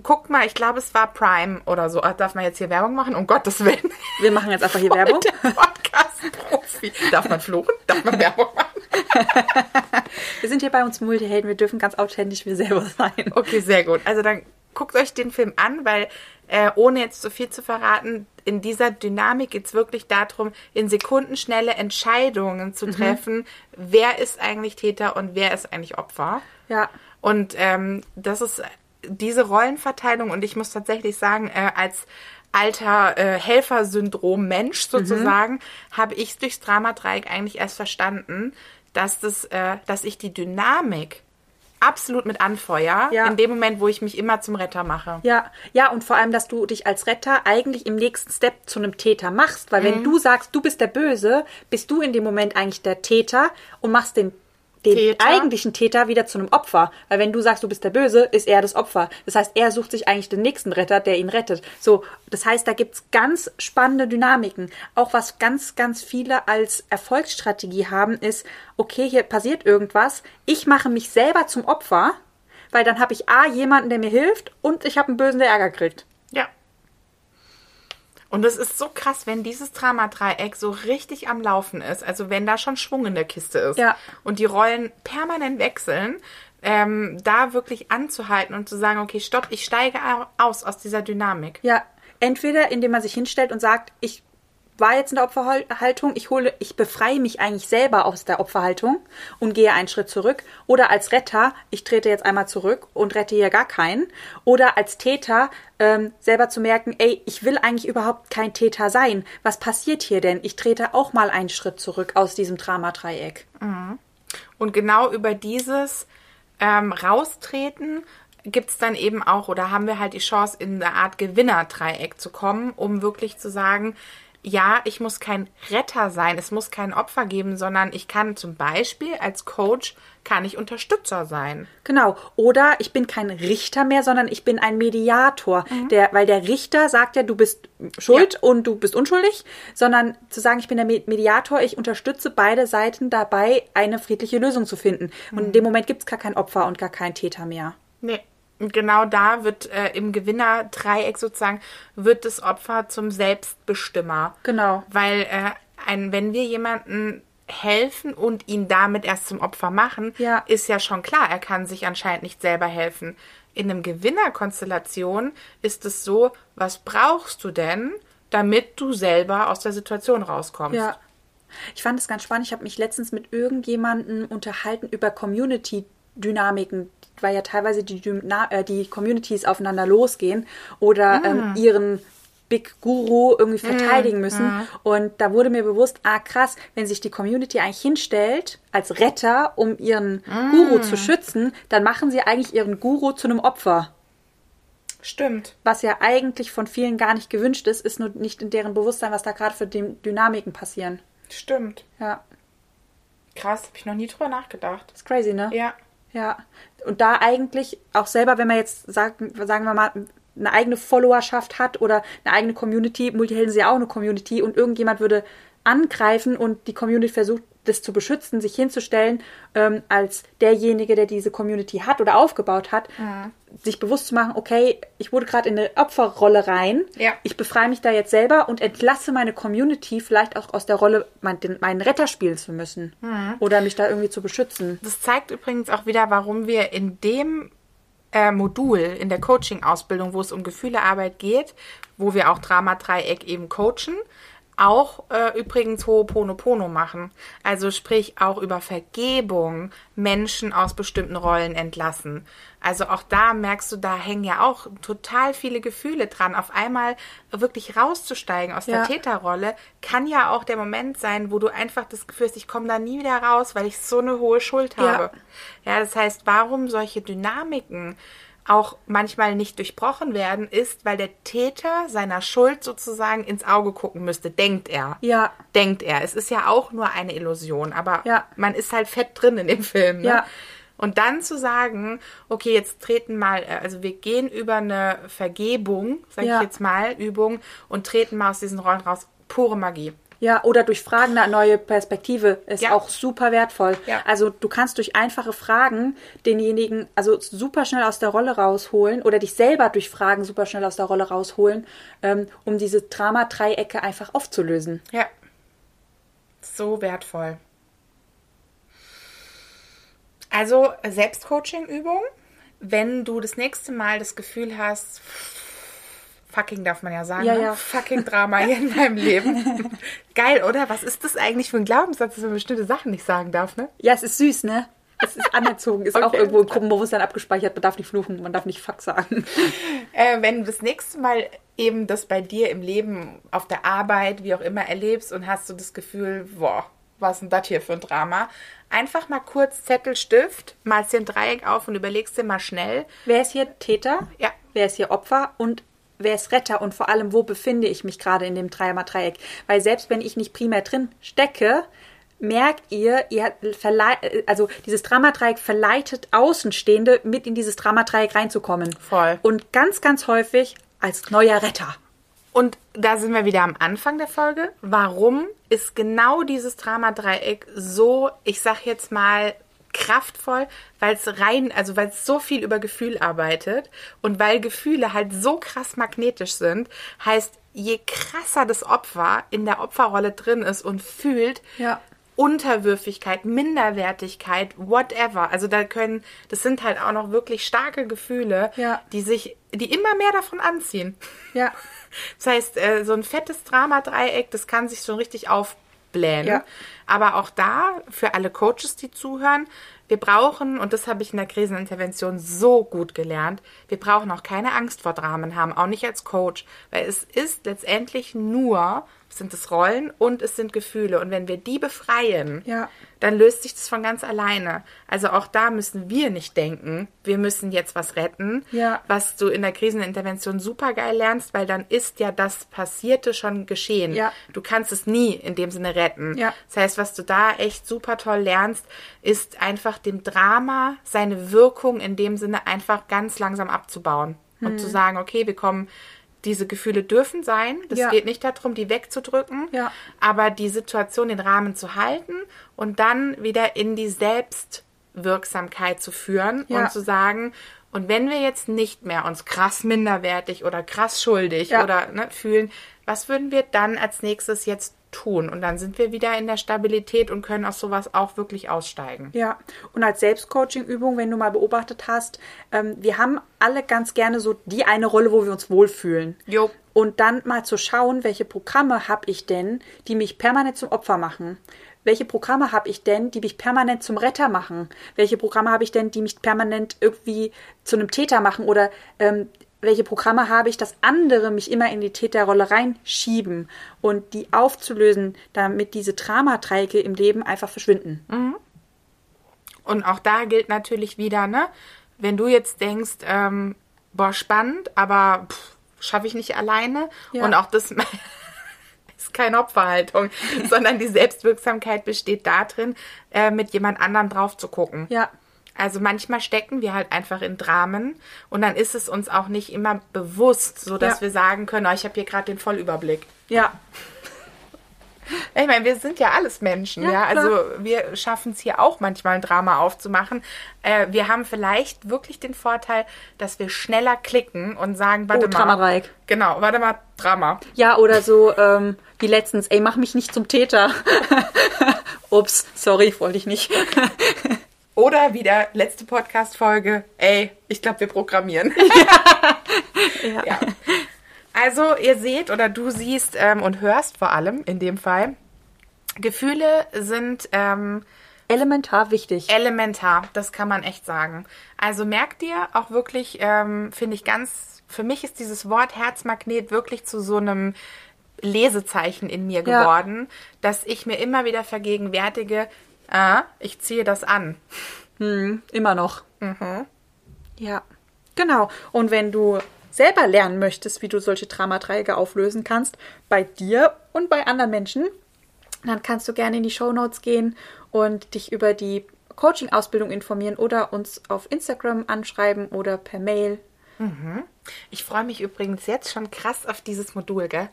Guckt mal, ich glaube, es war Prime oder so. Ah, Darf man jetzt hier Werbung machen? Um Gottes Willen. wir machen jetzt einfach hier Werbung. Der Podcast-Profi. Darf man fluchen? Darf man Werbung machen? Wir sind hier bei uns Multihelden, wir dürfen ganz authentisch wir selber sein. Okay, sehr gut. Also dann guckt euch den Film an, weil äh, ohne jetzt so viel zu verraten, in dieser Dynamik geht es wirklich darum, in Sekundenschnelle Entscheidungen zu treffen, wer ist eigentlich Täter und wer ist eigentlich Opfer. Ja, Und ähm, das ist diese Rollenverteilung und ich muss tatsächlich sagen, äh, als alter äh, Helfersyndrom-Mensch sozusagen, habe ich durchs Dramadreieck eigentlich erst verstanden, dass das, äh, dass ich die Dynamik absolut mit anfeuer, Ja. in dem Moment, wo ich mich immer zum Retter mache. Ja, ja, und vor allem, dass du dich als Retter eigentlich im nächsten Step zu einem Täter machst. Weil wenn du sagst, du bist der Böse, bist du in dem Moment eigentlich der Täter und machst den, den Täter. eigentlichen Täter wieder zu einem Opfer. Weil wenn du sagst, du bist der Böse, ist er das Opfer. Das heißt, er sucht sich eigentlich den nächsten Retter, der ihn rettet. So, das heißt, da gibt's ganz spannende Dynamiken. Auch was ganz, ganz viele als Erfolgsstrategie haben, ist, okay, hier passiert irgendwas, ich mache mich selber zum Opfer, weil dann habe ich A, jemanden, der mir hilft und ich habe einen Bösen, der Ärger kriegt. Ja. Und es ist so krass, wenn dieses Dramadreieck so richtig am Laufen ist, also wenn da schon Schwung in der Kiste ist Ja. und die Rollen permanent wechseln, ähm, da wirklich anzuhalten und zu sagen, okay, stopp, ich steige au- aus aus dieser Dynamik. Ja, entweder indem man sich hinstellt und sagt, ich war jetzt in der Opferhaltung, ich hole, ich befreie mich eigentlich selber aus der Opferhaltung und gehe einen Schritt zurück. Oder als Retter, ich trete jetzt einmal zurück und rette hier gar keinen. Oder als Täter ähm, selber zu merken, ey, ich will eigentlich überhaupt kein Täter sein. Was passiert hier denn? Ich trete auch mal einen Schritt zurück aus diesem Dramadreieck. Und genau über dieses ähm, Raustreten gibt's dann eben auch, oder haben wir halt die Chance, in eine Art Gewinnerdreieck zu kommen, um wirklich zu sagen, ja, ich muss kein Retter sein, es muss kein Opfer geben, sondern ich kann zum Beispiel als Coach, kann ich Unterstützer sein. Genau. Oder ich bin kein Richter mehr, sondern ich bin ein Mediator. Der, weil der Richter sagt ja, du bist schuld Ja. und du bist unschuldig, sondern zu sagen, ich bin der Me- Mediator, ich unterstütze beide Seiten dabei, eine friedliche Lösung zu finden. Und in dem Moment gibt es gar kein Opfer und gar keinen Täter mehr. Nee. Und genau da wird äh, im Gewinnerdreieck sozusagen, wird das Opfer zum Selbstbestimmer. Genau. Weil äh, ein, wenn wir jemanden helfen und ihn damit erst zum Opfer machen, Ja. ist ja schon klar, er kann sich anscheinend nicht selber helfen. In einem Gewinnerkonstellation ist es so, was brauchst du denn, damit du selber aus der Situation rauskommst? Ja. Ich fand es ganz spannend. Ich habe mich letztens mit irgendjemandem unterhalten über Community-Dynamiken, weil ja teilweise die, äh, die Communities aufeinander losgehen oder ähm, ihren Big Guru irgendwie verteidigen müssen. Und da wurde mir bewusst, ah krass, wenn sich die Community eigentlich hinstellt als Retter, um ihren Guru zu schützen, dann machen sie eigentlich ihren Guru zu einem Opfer. Stimmt. Was ja eigentlich von vielen gar nicht gewünscht ist, ist nur nicht in deren Bewusstsein, was da gerade für Dy- Dynamiken passieren. Stimmt. Ja, Krass, habe ich noch nie drüber nachgedacht. ist crazy, ne? Ja. Ja. Und da eigentlich auch selber, wenn man jetzt sagen, sagen wir mal, eine eigene Followerschaft hat oder eine eigene Community, Multihelden sind ja auch eine Community und irgendjemand würde angreifen und die Community versucht, das zu beschützen, sich hinzustellen, ähm, als derjenige, der diese Community hat oder aufgebaut hat, sich bewusst zu machen, okay, ich wurde gerade in eine Opferrolle rein, Ja. ich befreie mich da jetzt selber und entlasse meine Community vielleicht auch aus der Rolle, mein, den, meinen Retter spielen zu müssen oder mich da irgendwie zu beschützen. Das zeigt übrigens auch wieder, warum wir in dem äh, Modul in der Coaching-Ausbildung, wo es um Gefühlearbeit geht, wo wir auch Drama-Dreieck eben coachen, auch äh, übrigens Ho'oponopono machen. Also sprich auch über Vergebung Menschen aus bestimmten Rollen entlassen. Also auch da merkst du, da hängen ja auch total viele Gefühle dran. Auf einmal wirklich rauszusteigen aus Ja. der Täterrolle kann ja auch der Moment sein, wo du einfach das Gefühl hast, ich komme da nie wieder raus, weil ich so eine hohe Schuld Ja. habe. Ja, das heißt, warum solche Dynamiken auch manchmal nicht durchbrochen werden, ist, weil der Täter seiner Schuld sozusagen ins Auge gucken müsste, denkt er. Ja. Denkt er. Es ist ja auch nur eine Illusion, aber Ja. man ist halt fett drin in dem Film. Ne? Ja. Und dann zu sagen, okay, jetzt treten mal, äh, also wir gehen über eine Vergebung, sag Ja. ich jetzt mal, Übung und treten mal aus diesen Rollen raus. Pure Magie. Ja, oder durch Fragen eine neue Perspektive ist Ja. auch super wertvoll. Ja. Also du kannst durch einfache Fragen denjenigen also super schnell aus der Rolle rausholen oder dich selber durch Fragen super schnell aus der Rolle rausholen, ähm, um diese Drama-Dreiecke einfach aufzulösen. Ja. So wertvoll. Also Selbstcoaching-Übung. Wenn du das nächste Mal das Gefühl hast, fucking darf man ja sagen, Ja, ne? ja. fucking Drama hier in meinem Leben. Geil, oder? Was ist das eigentlich für ein Glaubenssatz, dass man bestimmte Sachen nicht sagen darf, ne? Ja, es ist süß, ne? Es ist anerzogen, ist auch Okay. irgendwo im Gruppenbewusstsein abgespeichert. Man darf nicht fluchen, man darf nicht Fuck sagen. Äh, wenn du das nächste Mal eben das bei dir im Leben, auf der Arbeit, wie auch immer erlebst und hast du das Gefühl, boah, was ist denn das hier für ein Drama? Einfach mal kurz Zettel, Stift, malst dir ein Dreieck auf und überlegst dir mal schnell. Wer ist hier Täter? Ja. Wer ist hier Opfer? Und wer ist Retter? Und vor allem, wo befinde ich mich gerade in dem Dreier-Dreieck? Weil selbst wenn ich nicht primär drin stecke, merkt ihr, ihr also dieses Dramadreieck verleitet Außenstehende mit in dieses Dramadreieck reinzukommen. Voll. Und ganz, ganz häufig als neuer Retter. Und da sind wir wieder am Anfang der Folge. Warum ist genau dieses Drama-Dreieck so, ich sag jetzt mal, kraftvoll, weil es rein, also weil es so viel über Gefühl arbeitet und weil Gefühle halt so krass magnetisch sind, heißt, je krasser das Opfer in der Opferrolle drin ist und fühlt, Ja. Unterwürfigkeit, Minderwertigkeit, whatever. Also da können, das sind halt auch noch wirklich starke Gefühle, Ja. die sich, die immer mehr davon anziehen. Ja. Das heißt, äh, so ein fettes Dramadreieck, das kann sich schon richtig aufblähen. Ja. Aber auch da, für alle Coaches, die zuhören, wir brauchen, und das habe ich in der Krisenintervention so gut gelernt, wir brauchen auch keine Angst vor Dramen haben, auch nicht als Coach, weil es ist letztendlich nur, sind es Rollen und es sind Gefühle. Und wenn wir die befreien, Ja. dann löst sich das von ganz alleine. Also auch da müssen wir nicht denken, wir müssen jetzt was retten, Ja. was du in der Krisenintervention super geil lernst, weil dann ist ja das Passierte schon geschehen. Ja. Du kannst es nie in dem Sinne retten. Das heißt, was du da echt super toll lernst, ist einfach dem Drama seine Wirkung in dem Sinne einfach ganz langsam abzubauen. Und Hm. zu sagen, okay, wir kommen, diese Gefühle dürfen sein. Das Ja. geht nicht darum, die wegzudrücken, Ja. aber die Situation, den Rahmen zu halten und dann wieder in die Selbstwirksamkeit zu führen Ja. und zu sagen, und wenn wir jetzt nicht mehr uns krass minderwertig oder krass schuldig oder ne, fühlen, was würden wir dann als nächstes jetzt tun? Und dann sind wir wieder in der Stabilität und können aus sowas auch wirklich aussteigen. Ja, und als Selbstcoaching-Übung, wenn du mal beobachtet hast, ähm, wir haben alle ganz gerne so die eine Rolle, wo wir uns wohlfühlen. Jo. Und dann mal zu schauen, welche Programme habe ich denn, die mich permanent zum Opfer machen? Welche Programme habe ich denn, die mich permanent zum Retter machen? Welche Programme habe ich denn, die mich permanent irgendwie zu einem Täter machen? Oder ähm, welche Programme habe ich, dass andere mich immer in die Täterrolle reinschieben und die aufzulösen, damit diese Dramadreiecke im Leben einfach verschwinden? Und auch da gilt natürlich wieder, ne, wenn du jetzt denkst, ähm, boah, spannend, aber schaffe ich nicht alleine. Ja. Und auch das ist keine Opferhaltung, sondern die Selbstwirksamkeit besteht darin, äh, mit jemand anderem drauf zu gucken. Ja. Also manchmal stecken wir halt einfach in Dramen und dann ist es uns auch nicht immer bewusst, so dass Ja. wir sagen können, oh, ich habe hier gerade den Vollüberblick. Ja, Ich meine, wir sind ja alles Menschen, ja. Ja. Also wir schaffen es hier auch manchmal ein Drama aufzumachen. Äh, wir haben vielleicht wirklich den Vorteil, dass wir schneller klicken und sagen, warte Oh, mal. Dramadreieck. Genau, warte mal, Drama. Ja, oder so ähm, wie letztens, ey, mach mich nicht zum Täter. Ups, sorry, wollte ich nicht. Oder wieder letzte Podcast-Folge, ey, ich glaube, wir programmieren. ja. ja. Also, ihr seht oder du siehst ähm, und hörst vor allem in dem Fall, Gefühle sind ähm, Elementar wichtig. elementar, das kann man echt sagen. Also merkt dir auch wirklich, ähm, finde ich ganz, für mich ist dieses Wort Herzmagnet wirklich zu so einem Lesezeichen in mir Ja. geworden, dass ich mir immer wieder vergegenwärtige, ah, ich ziehe das an. Immer noch. Ja. Genau. Und wenn du selber lernen möchtest, wie du solche Dramadreiecke auflösen kannst, bei dir und bei anderen Menschen, dann kannst du gerne in die Show Notes gehen und dich über die Coaching-Ausbildung informieren oder uns auf Instagram anschreiben oder per Mail. Ich freue mich übrigens jetzt schon krass auf dieses Modul, gell?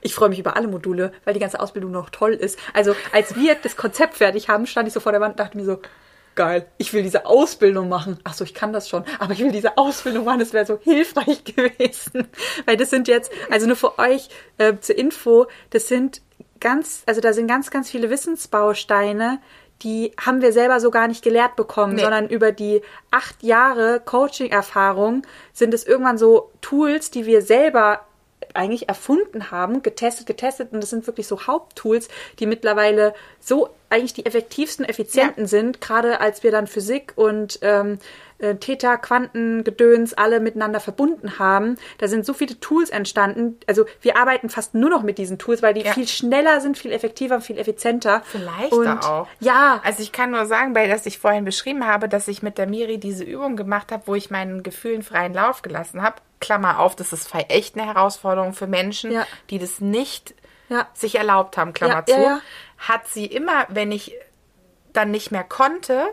Ich freue mich über alle Module, weil die ganze Ausbildung noch toll ist. Also als wir das Konzept fertig haben, stand ich so vor der Wand und dachte mir so, geil, ich will diese Ausbildung machen. Ach so, ich kann das schon, aber ich will diese Ausbildung machen, das wäre so hilfreich gewesen. Weil das sind jetzt, also nur für euch äh, zur Info, das sind ganz, also da sind ganz, ganz viele Wissensbausteine, die haben wir selber so gar nicht gelehrt bekommen, Nee. sondern über die acht Jahre Coaching-Erfahrung sind es irgendwann so Tools, die wir selber eigentlich erfunden haben, getestet, getestet und das sind wirklich so Haupttools, die mittlerweile so eigentlich die effektivsten, effizienten sind, gerade als wir dann Physik und ähm, äh, Theta, Quanten, Gedöns alle miteinander verbunden haben. Da sind so viele Tools entstanden. Also wir arbeiten fast nur noch mit diesen Tools, weil die Ja. viel schneller sind, viel effektiver, viel effizienter. Viel leichter und, auch. Ja, Also ich kann nur sagen, weil das ich vorhin beschrieben habe, dass ich mit der Miri diese Übung gemacht habe, wo ich meinen Gefühlen freien Lauf gelassen habe. Klammer auf, das ist echt eine Herausforderung für Menschen, Ja. die das nicht ja, sich erlaubt haben, Klammer Ja, zu. Hat sie immer, wenn ich dann nicht mehr konnte,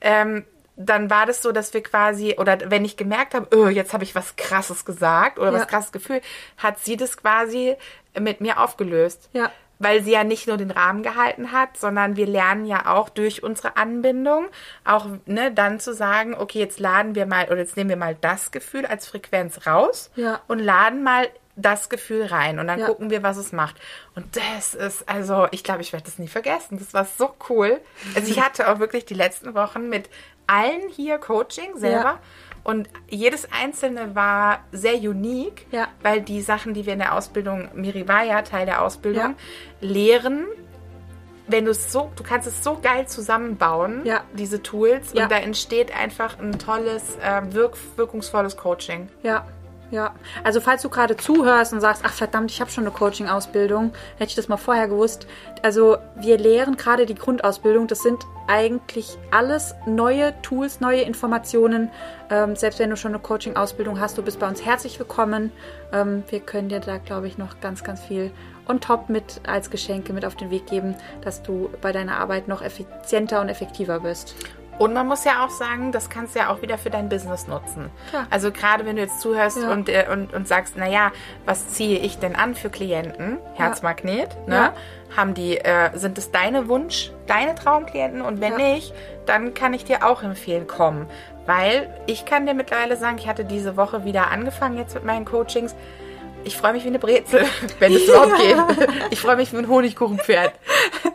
ähm, dann war das so, dass wir quasi, oder wenn ich gemerkt habe, oh, jetzt habe ich was Krasses gesagt oder was krasses Gefühl, hat sie das quasi mit mir aufgelöst. Ja. Weil sie ja nicht nur den Rahmen gehalten hat, sondern wir lernen ja auch durch unsere Anbindung auch ne, dann zu sagen, okay, jetzt laden wir mal oder jetzt nehmen wir mal das Gefühl als Frequenz raus Ja. und laden mal das Gefühl rein und dann Ja. gucken wir, was es macht. Und das ist, also ich glaube, ich werde das nie vergessen. Das war so cool. Also ich hatte auch wirklich die letzten Wochen mit allen hier Coaching selber. Ja. Und jedes einzelne war sehr unique, Ja. weil die Sachen, die wir in der Ausbildung, Miri war ja Teil der Ausbildung, Ja. lehren, wenn du es so, du kannst es so geil zusammenbauen, Ja. diese Tools, und da entsteht einfach ein tolles, äh, wirk wirkungsvolles Coaching. Ja, ja. Also falls du gerade zuhörst und sagst, ach verdammt, ich habe schon eine Coaching-Ausbildung, hätte ich das mal vorher gewusst. Also wir lehren gerade die Grundausbildung. Das sind eigentlich alles neue Tools, neue Informationen. Ähm, selbst wenn du schon eine Coaching-Ausbildung hast, du bist bei uns herzlich willkommen. Ähm, wir können dir da, glaube ich, noch ganz, ganz viel on top mit als Geschenke mit auf den Weg geben, dass du bei deiner Arbeit noch effizienter und effektiver wirst. Und man muss ja auch sagen, das kannst du ja auch wieder für dein Business nutzen. Klar. Also gerade wenn du jetzt zuhörst Ja. und, äh, und, und sagst, naja, was ziehe ich denn an für Klienten? Herzmagnet, ne? Ja. Haben die, äh, sind es deine Wunsch, deine Traumklienten? Und wenn Ja. nicht, dann kann ich dir auch empfehlen, komm. Weil ich kann dir mittlerweile sagen, ich hatte diese Woche wieder angefangen jetzt mit meinen Coachings. Ich freue mich wie eine Brezel, wenn es überhaupt geht. Ich freue mich wie ein Honigkuchenpferd.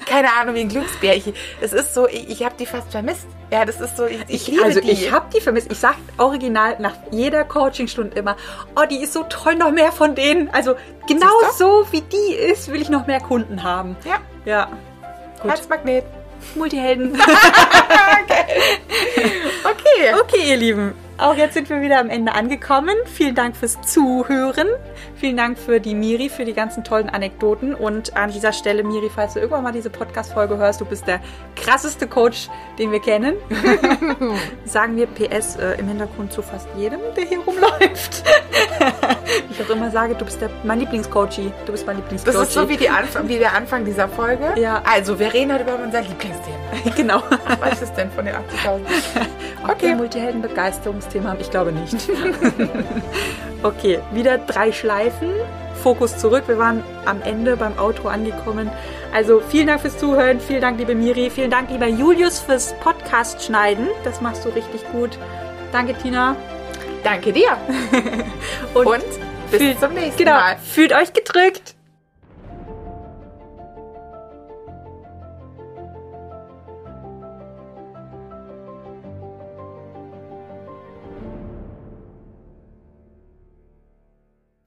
Keine Ahnung, wie ein Glücksbär. Ich, es ist so, ich, ich habe die fast vermisst. Ja, das ist so, ich, ich liebe also die. ich habe die vermisst. Ich sag original nach jeder Coachingstunde immer, oh, die ist so toll, noch mehr von denen. Also genau so wie die ist, will ich noch mehr Kunden haben. ja, Ja. Gut. Herzmagnet. Multihelden. Okay. Okay, ihr Lieben. Auch jetzt sind wir wieder am Ende angekommen. Vielen Dank fürs Zuhören. Vielen Dank für die Miri, für die ganzen tollen Anekdoten. Und an dieser Stelle, Miri, falls du irgendwann mal diese Podcast-Folge hörst, du bist der krasseste Coach, den wir kennen. Sagen wir PS äh, im Hintergrund zu fast jedem, der hier rumläuft. Ich auch immer sage, du bist der, mein Lieblingscoachie. Du bist mein Lieblingscoachie. Das ist so wie, die Anfang, wie der Anfang dieser Folge. Ja. Also, wir reden heute über unser Lieblingsthema. genau. Was ist denn von den 80.000? Okay. Okay. Multihelden-Begeisterungsthema? Ich glaube nicht. okay, wieder drei Schleifen. Fokus zurück. Wir waren am Ende beim Outro angekommen. Also vielen Dank fürs Zuhören. Vielen Dank, liebe Miri. Vielen Dank, lieber Julius, fürs Podcast schneiden. Das machst du richtig gut. Danke, Tina. Danke dir. Und, Und bis fühlt- zum nächsten genau, Mal. fühlt euch gedrückt.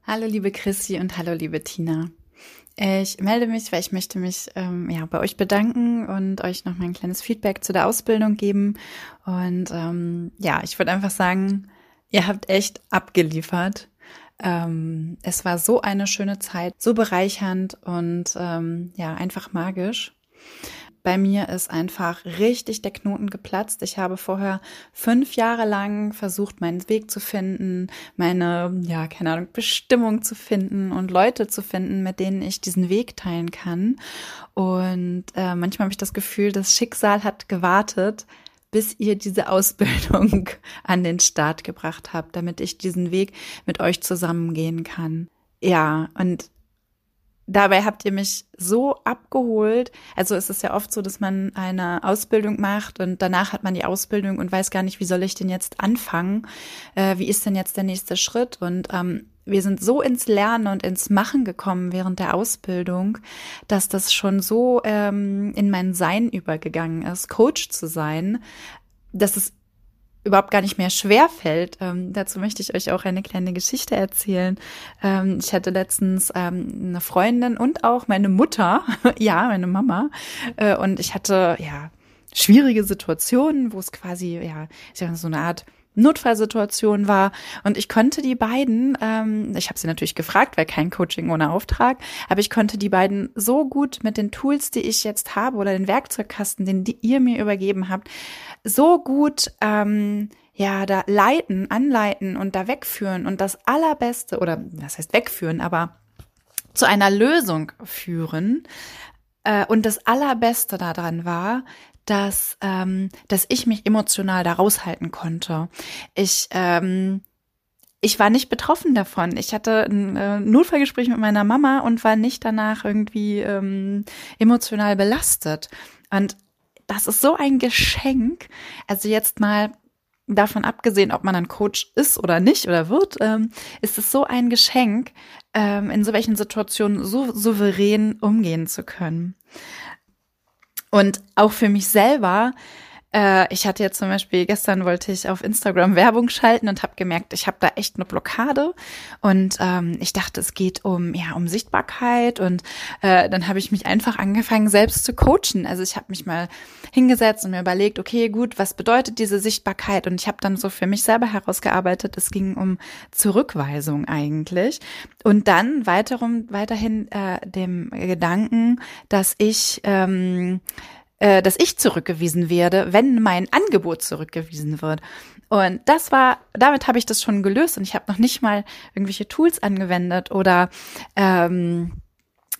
Hallo liebe Chrissy und hallo liebe Tina. Ich melde mich, weil ich möchte mich ähm, ja bei euch bedanken und euch noch mal ein kleines Feedback zu der Ausbildung geben. Und ähm, ja, ich würde einfach sagen, ihr habt echt abgeliefert. Ähm, es war so eine schöne Zeit, so bereichernd und ähm, ja einfach magisch. Bei mir ist einfach richtig der Knoten geplatzt. Ich habe vorher fünf Jahre lang versucht, meinen Weg zu finden, meine, ja, keine Ahnung, Bestimmung zu finden und Leute zu finden, mit denen ich diesen Weg teilen kann. Und äh, manchmal habe ich das Gefühl, das Schicksal hat gewartet, bis ihr diese Ausbildung an den Start gebracht habt, damit ich diesen Weg mit euch zusammengehen kann. Ja, und dabei habt ihr mich so abgeholt. Also es ist ja oft so, dass man eine Ausbildung macht und danach hat man die Ausbildung und weiß gar nicht, wie soll ich denn jetzt anfangen? Äh, wie ist denn jetzt der nächste Schritt? Und ähm, wir sind so ins Lernen und ins Machen gekommen während der Ausbildung, dass das schon so ähm, in mein Sein übergegangen ist, Coach zu sein, dass es überhaupt gar nicht mehr schwer fällt. Ähm, dazu möchte ich euch auch eine kleine Geschichte erzählen. Ähm, ich hatte letztens ähm, eine Freundin und auch meine Mutter, ja, meine Mama, äh, und ich hatte ja schwierige Situationen, wo es quasi ja so eine Art Notfallsituation war und ich konnte die beiden, ähm, ich habe sie natürlich gefragt, weil kein Coaching ohne Auftrag, aber ich konnte die beiden so gut mit den Tools, die ich jetzt habe oder den Werkzeugkasten, den die ihr mir übergeben habt, so gut ähm, ja da leiten, anleiten und da wegführen und das allerbeste oder das heißt wegführen, aber zu einer Lösung führen. Äh, und das allerbeste daran war, dass ähm, dass ich mich emotional da raushalten konnte. Ich ähm, ich war nicht betroffen davon. Ich hatte ein äh, Notfallgespräch mit meiner Mama und war nicht danach irgendwie ähm, emotional belastet. Und das ist so ein Geschenk. Also jetzt mal davon abgesehen, ob man ein Coach ist oder nicht oder wird, ähm, ist es so ein Geschenk, ähm, in so welchen Situationen so souverän umgehen zu können. Und auch für mich selber äh, ich hatte jetzt zum Beispiel, gestern wollte ich auf Instagram Werbung schalten und habe gemerkt, ich habe da echt eine Blockade. Und ähm, ich dachte, es geht um, ja, um Sichtbarkeit. Und äh, dann habe ich mich einfach angefangen, selbst zu coachen. Also ich habe mich mal hingesetzt und mir überlegt, okay, gut, was bedeutet diese Sichtbarkeit? Und ich habe dann so für mich selber herausgearbeitet, es ging um Zurückweisung eigentlich. Und dann weiterum, weiterhin äh, dem Gedanken, dass ich ähm, äh, dass ich zurückgewiesen werde, wenn mein Angebot zurückgewiesen wird. Und das war, damit habe ich das schon gelöst und ich habe noch nicht mal irgendwelche Tools angewendet oder ähm,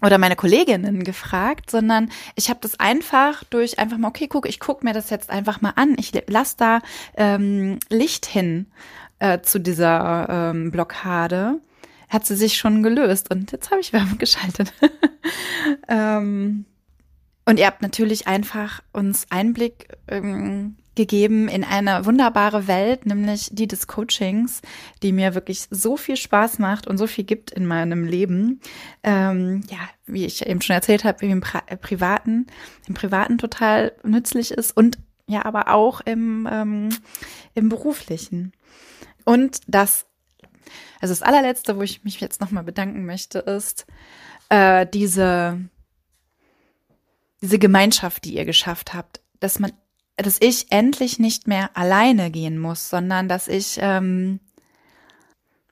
oder meine Kolleginnen gefragt, sondern ich habe das einfach durch einfach mal, okay, guck, ich guck mir das jetzt einfach mal an. Ich lass da ähm, Licht hin äh, zu dieser ähm, Blockade. Hat sie sich schon gelöst und jetzt habe ich Werbung geschaltet. ähm, und ihr habt natürlich einfach uns Einblick ähm, gegeben in eine wunderbare Welt, nämlich die des Coachings, die mir wirklich so viel Spaß macht und so viel gibt in meinem Leben. Ähm, ja, wie ich eben schon erzählt habe, im Pri äh, Privaten, im Privaten total nützlich ist und ja, aber auch im, ähm, im Beruflichen. Und das, also das allerletzte, wo ich mich jetzt nochmal bedanken möchte, ist äh, diese diese Gemeinschaft, die ihr geschafft habt, dass man, dass ich endlich nicht mehr alleine gehen muss, sondern dass ich, ähm,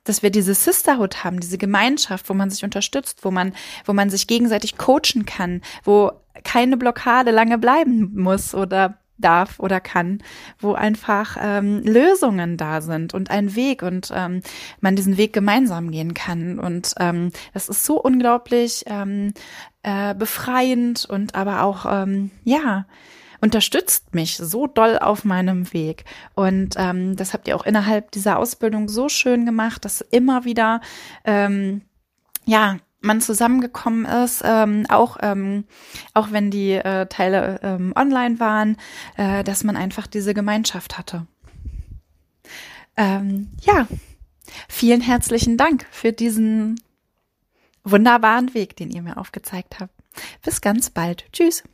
dass wir diese Sisterhood haben, diese Gemeinschaft, wo man sich unterstützt, wo man, wo man sich gegenseitig coachen kann, wo keine Blockade lange bleiben muss oder darf oder kann, wo einfach ähm, Lösungen da sind und ein Weg und ähm, man diesen Weg gemeinsam gehen kann. Und ähm, das ist so unglaublich ähm, äh, befreiend und aber auch, ähm, ja, unterstützt mich so doll auf meinem Weg. Und ähm, das habt ihr auch innerhalb dieser Ausbildung so schön gemacht, dass immer wieder, ähm, ja, man zusammengekommen ist, ähm, auch ähm, auch wenn die äh, Teile ähm, online waren, äh, dass man einfach diese Gemeinschaft hatte. Ähm, ja, vielen herzlichen Dank für diesen wunderbaren Weg, den ihr mir aufgezeigt habt. Bis ganz bald. Tschüss.